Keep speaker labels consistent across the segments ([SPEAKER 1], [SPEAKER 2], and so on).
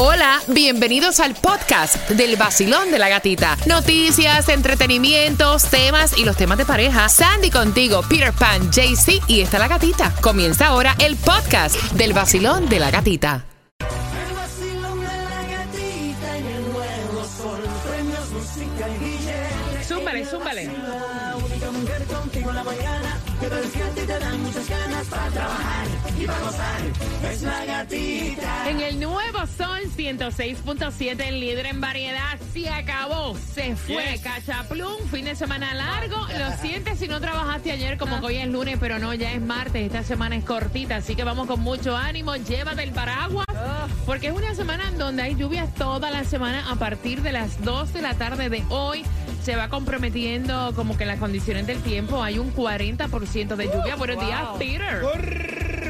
[SPEAKER 1] Hola, bienvenidos al podcast del vacilón de la gatita. Noticias, entretenimientos, temas y los temas de pareja. Sandy contigo, Peter Pan, JC y está la gatita. Comienza ahora el podcast del vacilón de la gatita.
[SPEAKER 2] Es la gatita.
[SPEAKER 3] En el nuevo Sol 106.7, el líder en variedad, se acabó, se fue. Cachaplum, fin de semana largo. Lo sientes si no trabajaste ayer, como que hoy es lunes, pero no, ya es martes. Esta semana es cortita, así que vamos con mucho ánimo. Llévate el paraguas, porque es una semana en donde hay lluvias toda la semana a partir de las 2 de la tarde de hoy. Se va comprometiendo como que las condiciones del tiempo. Hay un 40% de lluvia. Buenos días, Peter.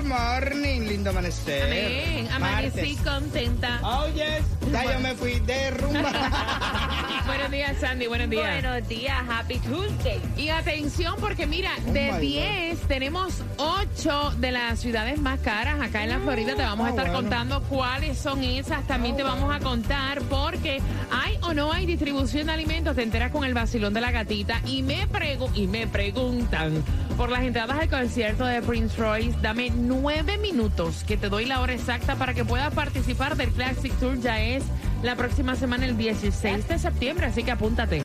[SPEAKER 4] Good morning, lindo amanecer.
[SPEAKER 3] Amén. Amanecí
[SPEAKER 4] Martes.
[SPEAKER 3] contenta.
[SPEAKER 4] Oh, yes. Ya yo me fui de rumba.
[SPEAKER 3] Buenos días, Sandy. Buenos días.
[SPEAKER 5] Buenos días, Happy Tuesday.
[SPEAKER 3] Y atención, porque mira, de
[SPEAKER 4] Oh my
[SPEAKER 3] 10 tenemos 8 de las ciudades más caras acá en la Florida. Te vamos a
[SPEAKER 4] Ah,
[SPEAKER 3] estar
[SPEAKER 4] bueno.
[SPEAKER 3] contando cuáles son esas. También te vamos a contar porque hay o no hay distribución de alimentos. Te enteras con el vacilón de la gatita. Y me, pregu- y me preguntan por las entradas al concierto de Prince Royce. Dame nueve minutos que te doy la hora exacta para que puedas participar del Classic Tour. Ya es la próxima semana, el 16 de septiembre. Así que apúntate.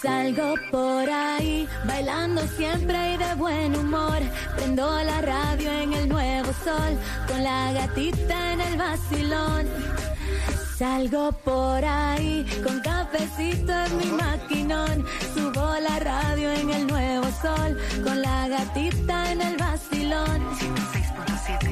[SPEAKER 5] Salgo por ahí, bailando siempre y de buen humor. Prendo la radio en el nuevo sol, con la gatita en el vacilón. Salgo por ahí, con cafecito en mi maquinón. Subo la radio en el nuevo sol, con la gatita en el vacilón.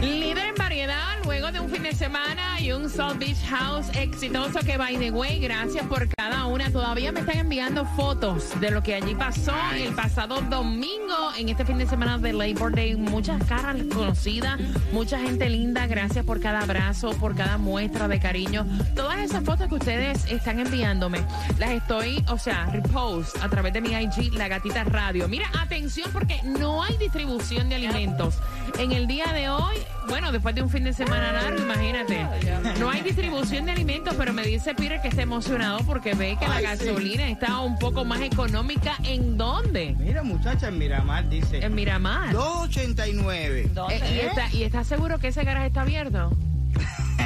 [SPEAKER 3] Líder en variedad, luego de un fin de semana y un South Beach House exitoso que, by the way, gracias por cada una. Todavía me están enviando fotos de lo que allí pasó el pasado domingo en este fin de semana de Labor Day. Muchas caras conocidas, mucha gente linda. Gracias por cada abrazo, por cada muestra de cariño. Todas esas fotos que ustedes están enviándome, las estoy, o sea, repost a través de mi IG, La Gatita Radio. Mira, atención porque no hay distribución de alimentos. En el día de hoy, bueno, después de un fin de semana largo, imagínate, no hay distribución de alimentos, pero me dice Peter que está emocionado porque ve que la
[SPEAKER 4] sí.
[SPEAKER 3] gasolina está un poco más económica. ¿En dónde?
[SPEAKER 4] Mira, muchacha, en Miramar dice
[SPEAKER 3] En Miramar.
[SPEAKER 4] 289.
[SPEAKER 3] Eh, ¿y, está, ¿Y está seguro que ese garaje está abierto?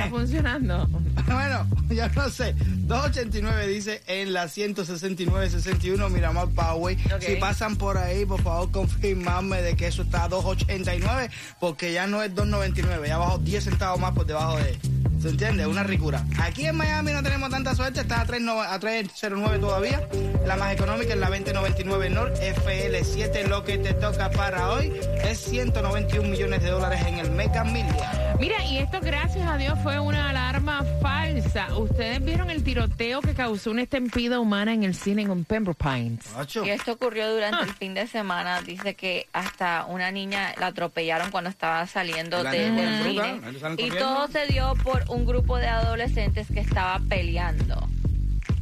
[SPEAKER 3] ¿Está funcionando?
[SPEAKER 4] Bueno, ya no sé. 289 dice en la 169-61 Miramar Poway. Si pasan por ahí, por favor, confirmarme de que eso está a 289, porque ya no es 299, ya bajó 10 centavos más por debajo de. ¿Se entiende? Una ricura. Aquí en Miami no tenemos tanta suerte, está a, 3, a 309 todavía. La más económica es la 2099 North FL7. Lo que te toca para hoy es 191 millones de dólares en el Mega Million.
[SPEAKER 3] Mira, y esto gracias a Dios fue una alarma falsa. Ustedes vieron el tiroteo que causó una estampida humana en el cine en Pembroke Pines.
[SPEAKER 5] Y esto ocurrió durante el fin de semana. Dice que hasta una niña la atropellaron cuando estaba saliendo de- del cine. Y todo se dio por un grupo de adolescentes que estaba peleando.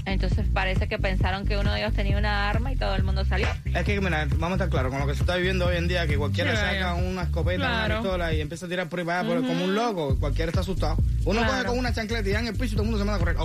[SPEAKER 5] Entonces parece que pensaron que uno de ellos tenía una arma y todo el mundo salió.
[SPEAKER 4] Es que, mira, vamos a estar claros, con lo que se está viviendo hoy en día, que cualquiera
[SPEAKER 3] Sí,
[SPEAKER 4] saca una escopeta,
[SPEAKER 3] Claro.
[SPEAKER 4] una pistola y empieza a tirar por ahí para allá, por- como un loco, cualquiera está asustado. Uno
[SPEAKER 3] Claro.
[SPEAKER 4] coge con una chancleta y ya en el piso y todo el mundo se manda a correr.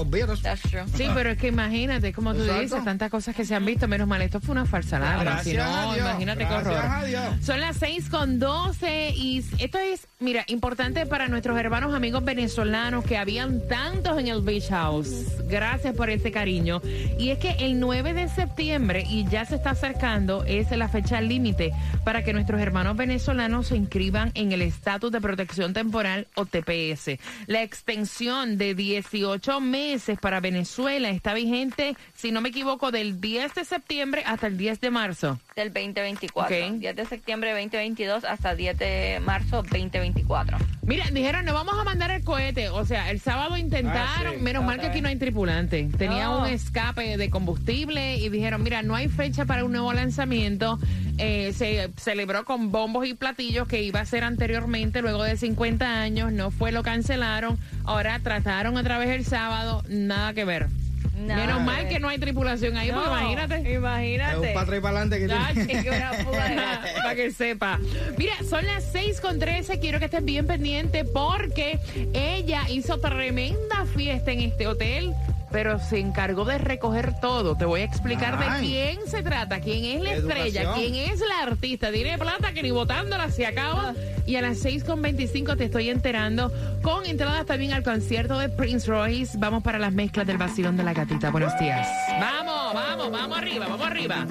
[SPEAKER 5] That's true.
[SPEAKER 3] Sí, pero es que imagínate, como tú
[SPEAKER 4] Exacto.
[SPEAKER 3] dices, tantas cosas que se han visto. Menos mal, esto fue una falsa alarma.
[SPEAKER 4] Gracias
[SPEAKER 3] Si
[SPEAKER 4] a
[SPEAKER 3] no,
[SPEAKER 4] Dios,
[SPEAKER 3] imagínate qué
[SPEAKER 4] gracias
[SPEAKER 3] horror.
[SPEAKER 4] a Dios.
[SPEAKER 3] Son las 6 con 12 y esto es, mira, importante para nuestros hermanos amigos venezolanos que habían tantos en el Beach House. Gracias por ese cariño. Y es que el 9 de septiembre, y ya se está acercando, es la fecha límite para que nuestros hermanos venezolanos se inscriban en el estatus de protección temporal o TPS. La extensión de 18 meses para Venezuela está vigente, si no me equivoco, del 10 de septiembre hasta el 10 de marzo.
[SPEAKER 5] Del 2024.
[SPEAKER 3] Ok.
[SPEAKER 5] 10 de septiembre 2022 hasta 10 de marzo 2024.
[SPEAKER 3] Mira, dijeron, no vamos a mandar el cohete. O sea, el sábado intentaron,
[SPEAKER 4] Ah, sí.
[SPEAKER 3] menos mal que aquí no hay tripulante. Tenía
[SPEAKER 5] No.
[SPEAKER 3] un escape de combustible y dijeron, mira, no hay fecha para un nuevo lanzamiento. Eh, se celebró con bombos y platillos que iba a ser anteriormente, luego de 50 años. No fue, lo cancelaron. Ahora trataron otra vez el sábado, nada que ver. Menos mal que no hay tripulación ahí, porque
[SPEAKER 5] No,
[SPEAKER 3] imagínate.
[SPEAKER 4] Es un
[SPEAKER 5] Imagínate.
[SPEAKER 4] para para adelante que tiene.
[SPEAKER 5] Que una fuga de gas.
[SPEAKER 3] para que sepa. Mira, son las 6 con 13. Quiero que estés bien pendiente porque ella hizo tremenda fiesta en este hotel. Pero se encargó de recoger todo. Te voy a explicar de quién se trata, quién es la estrella,
[SPEAKER 4] Educación.
[SPEAKER 3] quién es la artista. Tiene plata que ni botándola se acaba. Y a las 6.25 te estoy enterando con entradas también al concierto de Prince Royce. Vamos para las mezclas del vacilón de la gatita. Buenos días. Vamos, vamos, vamos arriba, vamos arriba.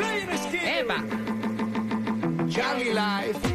[SPEAKER 3] Epa.
[SPEAKER 4] Charlie Life.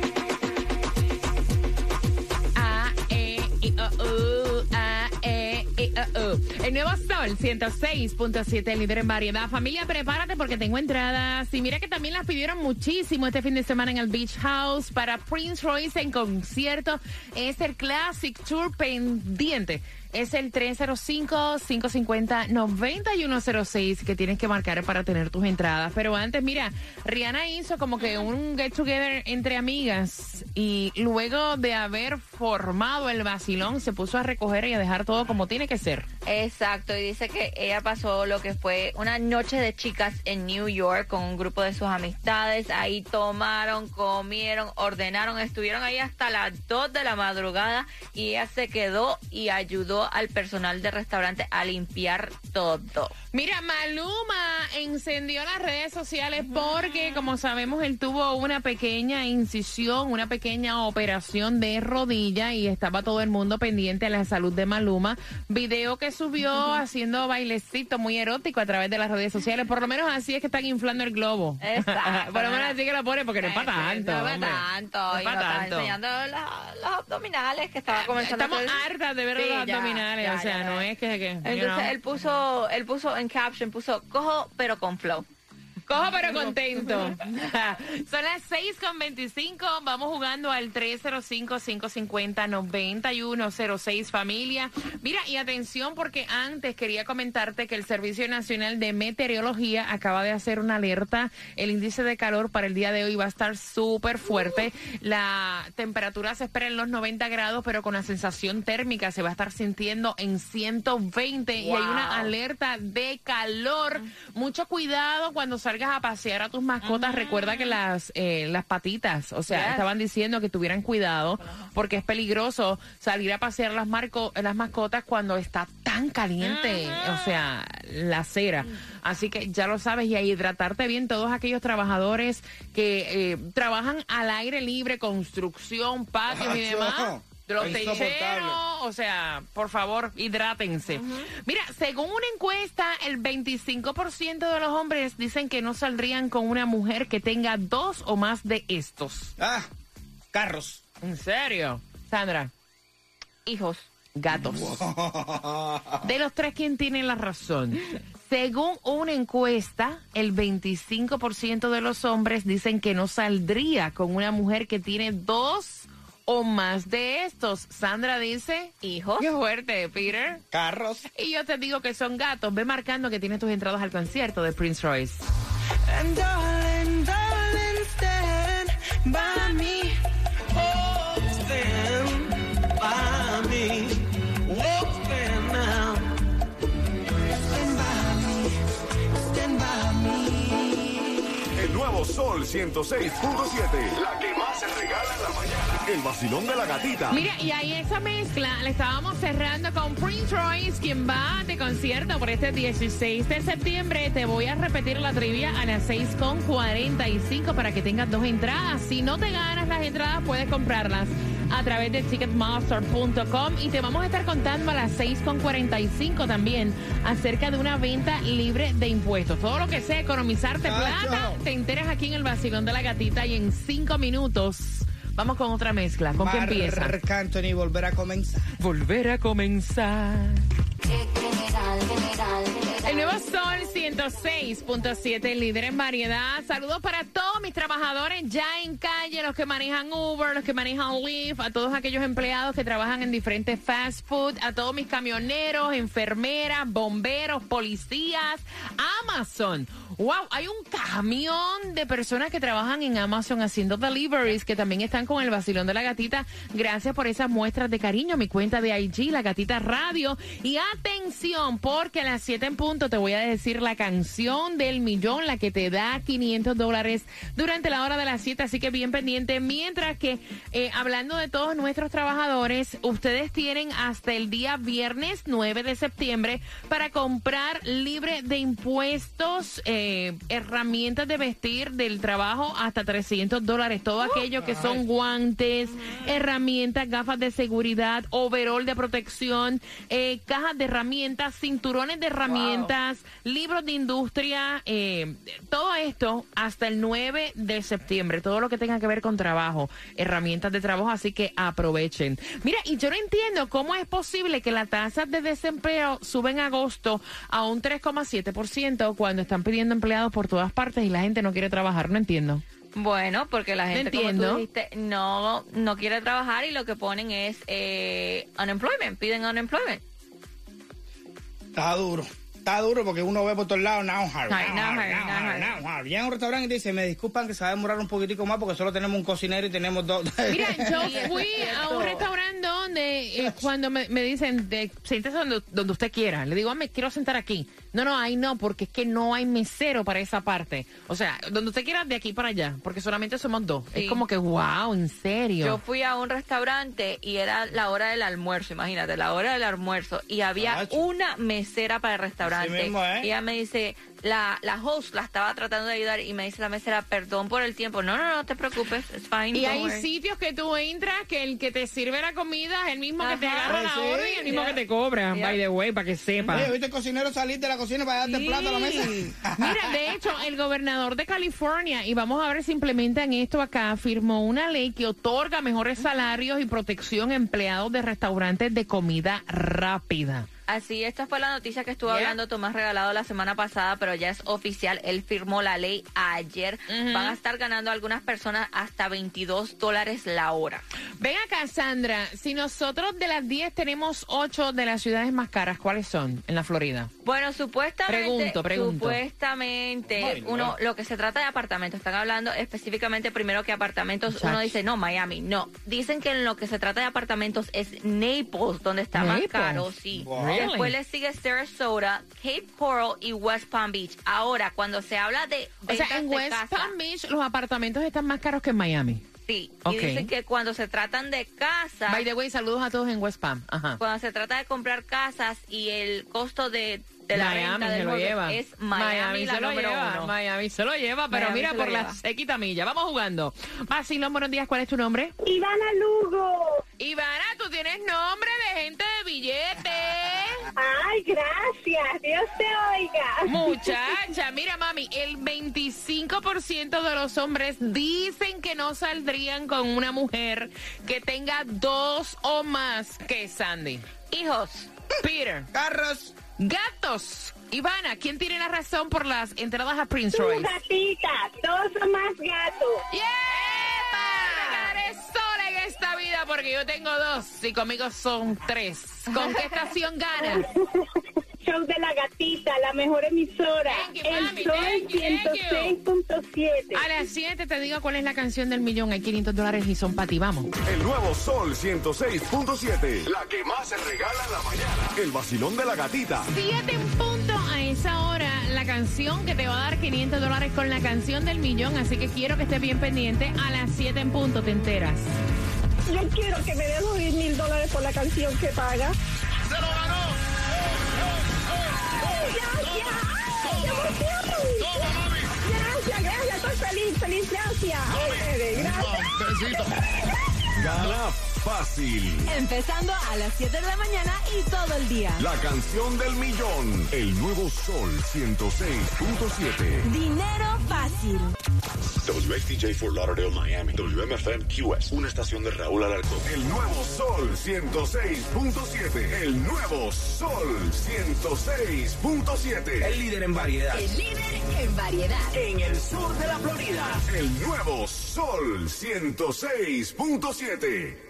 [SPEAKER 3] El nuevo Sol 106.7, líder en variedad. Familia, prepárate porque tengo entradas. Y mira que también las pidieron muchísimo este fin de semana en el Beach House para Prince Royce en concierto. Es el Classic Tour pendiente. Es el 305-550-9106 que tienes que marcar para tener tus entradas. Pero antes, mira, Rihanna hizo como que un get together entre amigas y luego de haber formado el vacilón se puso a recoger y a dejar todo como tiene que ser.
[SPEAKER 5] Exacto, y dice que ella pasó lo que fue una noche de chicas en New York con un grupo de sus amistades. Ahí tomaron, comieron, ordenaron, estuvieron ahí hasta las 2 de la madrugada y ella se quedó y ayudó al personal del restaurante a limpiar todo.
[SPEAKER 3] Mira, Maluma encendió las redes sociales porque, como sabemos, él tuvo una pequeña incisión, una pequeña operación de rodilla y estaba todo el mundo pendiente a la salud de Maluma. Video que subió haciendo bailecito muy erótico a través de las redes sociales. Por lo menos así es que están inflando el globo.
[SPEAKER 5] Exacto.
[SPEAKER 3] Por lo menos así que lo pone porque no es para tanto.
[SPEAKER 5] No es para tanto.
[SPEAKER 3] No es para tanto.
[SPEAKER 5] enseñando la- los abdominales que estaba comenzando.
[SPEAKER 3] Estamos
[SPEAKER 5] a
[SPEAKER 3] hartas de ver
[SPEAKER 5] Sí,
[SPEAKER 3] los
[SPEAKER 5] ya,
[SPEAKER 3] abdominales,
[SPEAKER 5] ya,
[SPEAKER 3] o sea,
[SPEAKER 5] ya,
[SPEAKER 3] no es que... que you
[SPEAKER 5] Entonces
[SPEAKER 3] know.
[SPEAKER 5] él puso, él puso en caption, puso cojo pero con flow.
[SPEAKER 3] Cojo pero contento. Son las 6 con 25. Vamos jugando al 305-550-9106 familia. Mira, y atención porque antes quería comentarte que el Servicio Nacional de Meteorología acaba de hacer una alerta. El índice de calor para el día de hoy va a estar súper fuerte. La temperatura se espera en los 90 grados, pero con la sensación térmica se va a estar sintiendo en 120 y hay una
[SPEAKER 5] Wow.
[SPEAKER 3] alerta de calor. Mucho cuidado cuando salgas a pasear a tus mascotas. Recuerda que las, eh, las patitas, o sea,
[SPEAKER 5] Yes.
[SPEAKER 3] estaban diciendo que tuvieran cuidado porque es peligroso salir a pasear las, marco- las mascotas cuando está tan caliente, o sea, la cera. Así que ya lo sabes y a hidratarte bien todos aquellos trabajadores que eh, trabajan al aire libre, construcción, patios y demás. Los techeros, o sea, por favor, hidrátense. Mira, según una encuesta, el 25% de los hombres dicen que no saldrían con una mujer que tenga dos o más de estos.
[SPEAKER 4] Ah, carros.
[SPEAKER 3] ¿En serio? Sandra,
[SPEAKER 5] Hijos.
[SPEAKER 3] gatos. De los tres, ¿quién tiene la razón? Según una encuesta, el 25% de los hombres dicen que no saldría con una mujer que tiene dos o más de estos. Sandra dice,
[SPEAKER 5] Hijos.
[SPEAKER 3] qué fuerte, Peter.
[SPEAKER 4] Carros.
[SPEAKER 3] Y yo te digo que son gatos. Ve marcando que tienes tus entradas al concierto de Prince Royce.
[SPEAKER 2] And
[SPEAKER 6] nuevo Sol 106.7. La que más se regala en la mañana. El vacilón de la gatita.
[SPEAKER 3] Mira, y ahí esa mezcla la estábamos cerrando con Prince Royce, quien va de concierto por este 16 de septiembre. Te voy a repetir la trivia a las 6.45 para que tengas dos entradas. Si no te ganas las entradas, puedes comprarlas a través de ticketmaster.com y te vamos a estar contando a las 6.45 también acerca de una venta libre de impuestos. Todo lo que sea economizarte
[SPEAKER 4] Chacho.
[SPEAKER 3] plata, te enteras aquí en el vacilón de la gatita y en cinco minutos vamos con otra mezcla. ¿Con qué empieza?
[SPEAKER 4] Marc Anthony volver a comenzar.
[SPEAKER 3] Volver a comenzar. El nuevo Sol 106.7, líder en variedad. Saludos para todos mis trabajadores ya en calle, los que manejan Uber, los que manejan Lyft, a todos aquellos empleados que trabajan en diferentes fast food, a todos mis camioneros, enfermeras, bomberos, policías, Amazon. Wow, hay un camión de personas que trabajan en Amazon haciendo deliveries que también están con el vacilón de la gatita. Gracias por esas muestras de cariño. Mi cuenta de IG, la gatita radio. Y atención, porque a las 7 en punto te voy a decir la canción del millón, la que te da 500 dólares durante la hora de las 7, así que bien pendiente. Mientras que, eh, hablando de todos nuestros trabajadores, ustedes tienen hasta el día viernes 9 de septiembre para comprar libre de impuestos, eh, herramientas de vestir del trabajo hasta 300 dólares, todo aquello que son guantes, herramientas, gafas de seguridad, overall de protección, eh, cajas de herramientas, cinturones de herramientas, libros de industria, eh, todo esto hasta el 9 de septiembre, todo lo que tenga que ver con trabajo, herramientas de trabajo, así que aprovechen. Mira, y yo no entiendo cómo es posible que las tasas de desempleo suben en agosto a un 3,7% cuando están pidiendo empleados por todas partes y la gente no quiere trabajar, no entiendo.
[SPEAKER 7] Bueno, porque la gente, como tú
[SPEAKER 3] entiendo.
[SPEAKER 7] dijiste, no, no quiere trabajar y lo que ponen es eh, unemployment, piden unemployment.
[SPEAKER 4] Está duro. Está duro porque uno ve por todos lados now hard. Llega a un restaurante y dice, me disculpan que se va a demorar un poquitico más porque solo tenemos un cocinero y tenemos dos.
[SPEAKER 3] Mira, yo fui a un restaurante donde eh, cuando me, me dicen, de, siéntese donde, donde usted quiera, le digo, ah, me quiero sentar aquí. No, no, ahí no, porque es que no hay mesero para esa parte. O sea, donde usted quiera, de aquí para allá, porque solamente somos dos.
[SPEAKER 7] Sí.
[SPEAKER 3] Es como que, wow, en serio.
[SPEAKER 7] Yo fui a un restaurante y era la hora del almuerzo, imagínate, la hora del almuerzo. Y había una mesera para el restaurante.
[SPEAKER 4] Mismo, ¿eh?
[SPEAKER 7] Y ella me dice, la, la host la estaba tratando de ayudar y me dice la mesera, perdón por el tiempo. No, no, no te preocupes, it's fine.
[SPEAKER 3] y hay
[SPEAKER 7] worry".
[SPEAKER 3] sitios que tú entras que el que te sirve la comida es el mismo que te agarra la
[SPEAKER 4] Sí,
[SPEAKER 3] orden y el mismo que te cobra, by the way, para que sepa.
[SPEAKER 4] Oye, ¿viste el cocinero salir de la cocina para darte el plato a la mesa?
[SPEAKER 3] Mira, de hecho, el gobernador de California, y vamos a ver si implementan esto acá, firmó una ley que otorga mejores salarios y protección a empleados de restaurantes de comida rápida.
[SPEAKER 7] Así, esta fue la noticia que estuvo
[SPEAKER 3] Yeah.
[SPEAKER 7] hablando Tomás Regalado la semana pasada, pero ya es oficial. Él firmó la ley ayer. Van a estar ganando algunas personas hasta 22 dólares la hora.
[SPEAKER 3] Ven acá, Sandra, si nosotros de las 10 tenemos 8 de las ciudades más caras, ¿cuáles son en la Florida?
[SPEAKER 7] Bueno, supuestamente,
[SPEAKER 3] Pregunto, pregunto.
[SPEAKER 7] supuestamente,
[SPEAKER 4] Ay, no.
[SPEAKER 7] uno, lo que se trata de apartamentos, están hablando específicamente primero que apartamentos,
[SPEAKER 3] Muchacho.
[SPEAKER 7] uno dice, no, Miami, no. Dicen que en lo que se trata de apartamentos es Naples, donde está más caro, sí.
[SPEAKER 4] Wow.
[SPEAKER 7] Después le sigue Sarasota, Cape Coral y West Palm Beach. Ahora, cuando se habla de
[SPEAKER 3] O sea, en
[SPEAKER 7] de
[SPEAKER 3] West
[SPEAKER 7] casa,
[SPEAKER 3] Palm Beach los apartamentos están más caros que en Miami.
[SPEAKER 7] sí,
[SPEAKER 3] Ok.
[SPEAKER 7] y dicen que cuando se tratan de casa,
[SPEAKER 3] By the way, saludos a todos en West Palm. Ajá.
[SPEAKER 7] cuando se trata de comprar casas y el costo de, de la
[SPEAKER 3] Miami
[SPEAKER 7] renta
[SPEAKER 3] se lo lleva.
[SPEAKER 7] es Miami, la
[SPEAKER 3] se lo lleva.
[SPEAKER 7] uno.
[SPEAKER 3] Miami se lo lleva, pero
[SPEAKER 7] Miami
[SPEAKER 3] mira por la sequita milla. Vamos jugando. Vacilón, buenos días. ¿Cuál es tu nombre?
[SPEAKER 8] Ivana Lugo.
[SPEAKER 3] Ivana, tú tienes nombre de gente de billete.
[SPEAKER 8] Ay, gracias. Dios te oiga.
[SPEAKER 3] Muchacha, mira mami, el 25% de los hombres dicen que no saldrían con una mujer que tenga dos o más que Sandy.
[SPEAKER 7] Hijos,
[SPEAKER 3] Peter,
[SPEAKER 4] Carros.
[SPEAKER 3] gatos. Ivana, ¿quién tiene la razón por las entradas a Prince
[SPEAKER 8] Tu
[SPEAKER 3] Royce?
[SPEAKER 8] gatita, dos o más gatos.
[SPEAKER 3] ¡Yepa! Porque yo tengo dos y conmigo son tres. ¿Con qué estación ganas?
[SPEAKER 8] Show de la gatita, la mejor emisora.
[SPEAKER 3] Thank you,
[SPEAKER 8] El
[SPEAKER 3] mami,
[SPEAKER 8] Sol
[SPEAKER 3] thank you.
[SPEAKER 8] 106.7.
[SPEAKER 3] A las 7 te digo cuál es la canción del millón. Hay 500 dólares y son para ti. Vamos.
[SPEAKER 6] El nuevo Sol 106.7. La que más se regala en la mañana. El vacilón de la gatita.
[SPEAKER 3] 7 en punto a esa hora. La canción que te va a dar 500 dólares con la canción del millón. Así que quiero que estés bien pendiente. A las 7 en punto te enteras.
[SPEAKER 8] Yo quiero que me den los 10 mil dólares por la canción que paga.
[SPEAKER 6] ¡Se lo ganó!
[SPEAKER 8] ¡Gracias! Gracias, gracias. Estoy feliz, feliz. Gracias. Gracias.
[SPEAKER 6] Gana fácil.
[SPEAKER 5] Empezando a las 7 de la mañana y todo el día.
[SPEAKER 6] La canción del millón. El nuevo Sol 106.7.
[SPEAKER 5] Dinero fácil.
[SPEAKER 9] WXTJ Fort Lauderdale, Miami. WMFM QS. Una estación de Raúl Alarcón.
[SPEAKER 6] El nuevo Sol 106.7. El nuevo Sol 106.7.
[SPEAKER 4] El líder en variedad.
[SPEAKER 5] El líder en variedad.
[SPEAKER 4] En el sur de la Florida.
[SPEAKER 6] El nuevo Sol 106.7.